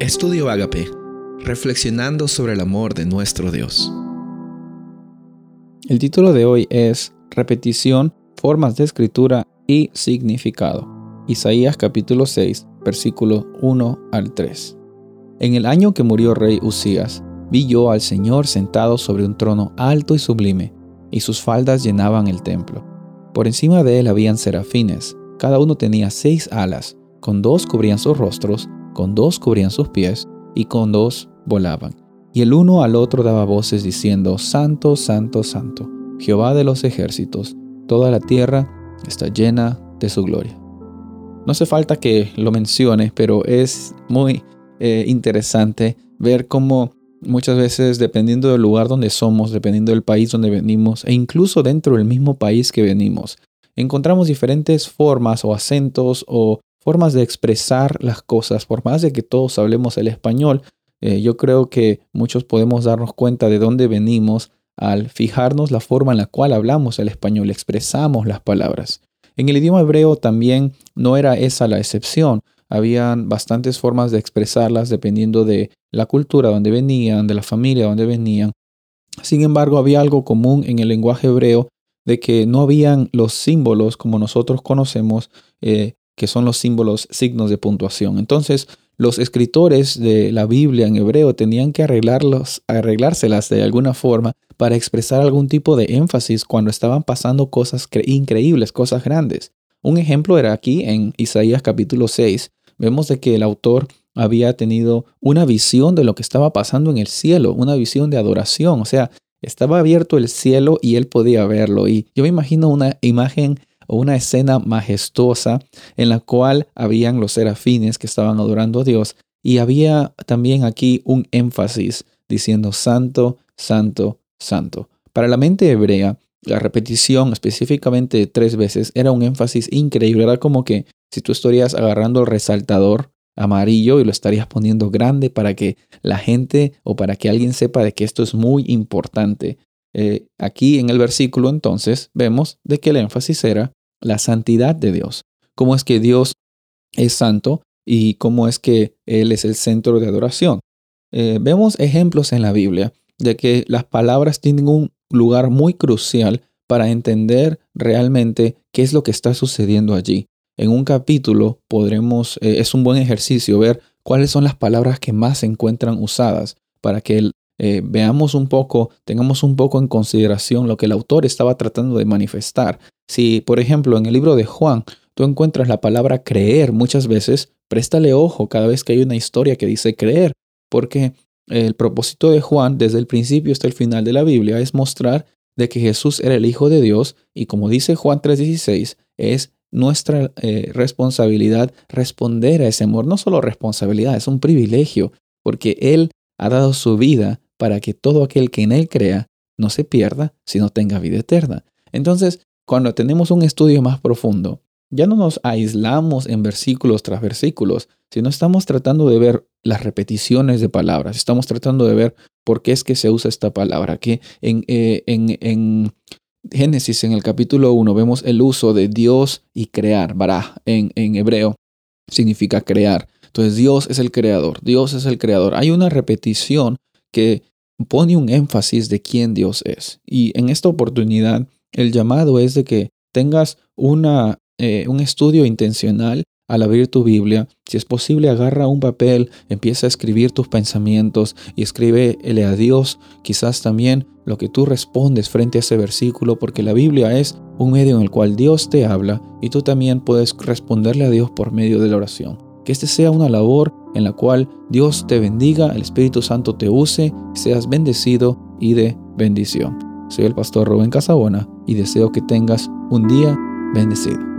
Estudio Agape, reflexionando sobre el amor de nuestro Dios. El título de hoy es Repetición, formas de escritura y significado. Isaías capítulo 6, versículo 1 al 3. En el año que murió rey Usías, vi yo al Señor sentado sobre un trono alto y sublime, y sus faldas llenaban el templo. Por encima de él habían serafines, cada uno tenía seis alas, con dos cubrían sus rostros, con dos cubrían sus pies, y con dos volaban. Y el uno al otro daba voces diciendo, Santo, Santo, Santo, Jehová de los ejércitos, toda la tierra está llena de su gloria. No hace falta que lo mencione, pero es muy eh, interesante ver cómo muchas veces, dependiendo del lugar donde somos, dependiendo del país donde venimos, e incluso dentro del mismo país que venimos, encontramos diferentes formas o acentos o formas de expresar las cosas, por más de que todos hablemos el español, eh, yo creo que muchos podemos darnos cuenta de dónde venimos al fijarnos la forma en la cual hablamos el español, expresamos las palabras. En el idioma hebreo también no era esa la excepción. Habían bastantes formas de expresarlas dependiendo de la cultura donde venían, de la familia donde venían. Sin embargo, había algo común en el lenguaje hebreo de que no habían los símbolos como nosotros conocemos eh, que son los símbolos, signos de puntuación. Entonces, los escritores de la Biblia en hebreo tenían que arreglarlos, arreglárselas de alguna forma para expresar algún tipo de énfasis cuando estaban pasando cosas increíbles, cosas grandes. Un ejemplo era aquí en Isaías capítulo 6. Vemos de que el autor había tenido una visión de lo que estaba pasando en el cielo, una visión de adoración, o sea, estaba abierto el cielo y él podía verlo. Y yo me imagino una imagen o una escena majestuosa en la cual habían los serafines que estaban adorando a Dios y había también aquí un énfasis diciendo santo, santo, santo. Para la mente hebrea, la repetición específicamente tres veces era un énfasis increíble. Era como que si tú estarías agarrando el resaltador amarillo y lo estarías poniendo grande para que la gente o para que alguien sepa de que esto es muy importante. Eh, aquí en el versículo entonces vemos de que el énfasis era la santidad de Dios, cómo es que Dios es santo y cómo es que Él es el centro de adoración. Eh, vemos ejemplos en la Biblia de que las palabras tienen un lugar muy crucial para entender realmente qué es lo que está sucediendo allí. En un capítulo podremos, eh, es un buen ejercicio ver cuáles son las palabras que más se encuentran usadas para que el, eh, veamos un poco, tengamos un poco en consideración lo que el autor estaba tratando de manifestar. Si, por ejemplo, en el libro de Juan tú encuentras la palabra creer muchas veces, préstale ojo cada vez que hay una historia que dice creer, porque el propósito de Juan desde el principio hasta el final de la Biblia es mostrar de que Jesús era el Hijo de Dios y como dice Juan 3:16, es nuestra eh, responsabilidad responder a ese amor. No solo responsabilidad, es un privilegio, porque Él ha dado su vida para que todo aquel que en Él crea no se pierda, sino tenga vida eterna. Entonces, cuando tenemos un estudio más profundo, ya no nos aislamos en versículos tras versículos, sino estamos tratando de ver las repeticiones de palabras, estamos tratando de ver por qué es que se usa esta palabra. Que en, eh, en, Génesis, en el capítulo 1, vemos el uso de Dios y crear, bará, en, en hebreo, significa crear. Entonces Dios es el creador, Dios es el creador. Hay una repetición que pone un énfasis de quién Dios es. Y en esta oportunidad, el llamado es de que tengas una, eh, un estudio intencional al abrir tu Biblia. Si es posible, agarra un papel, empieza a escribir tus pensamientos y escríbele a Dios quizás también lo que tú respondes frente a ese versículo, porque la Biblia es un medio en el cual Dios te habla y tú también puedes responderle a Dios por medio de la oración. Que este sea una labor en la cual Dios te bendiga, el Espíritu Santo te use, seas bendecido y de bendición. Soy el pastor Rubén Casabona y deseo que tengas un día bendecido.